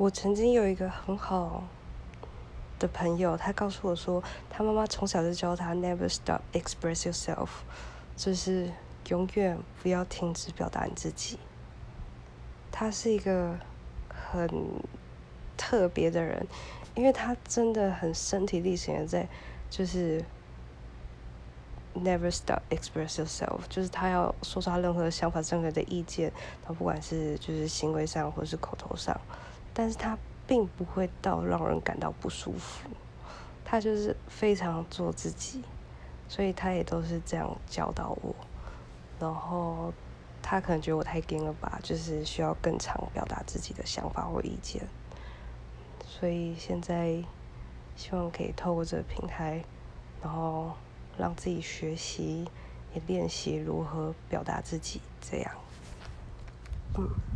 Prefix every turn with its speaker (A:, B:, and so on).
A: 我曾经有一个很好的朋友，他告诉我说，他妈妈从小就教他 never stop express yourself，就是永远不要停止表达你自己。他是一个很特别的人，因为他真的很身体力行的在，就是 never stop express yourself，就是他要说出他任何想法、任何的意见，他不管是就是行为上或是口头上，但是他并不会到让人感到不舒服，他就是非常做自己，所以他也都是这样教导我，然后。他可能觉得我太硬了吧，就是需要更常表达自己的想法或意见，所以现在希望可以透过这个平台，然后让自己学习，也练习如何表达自己，这样，嗯。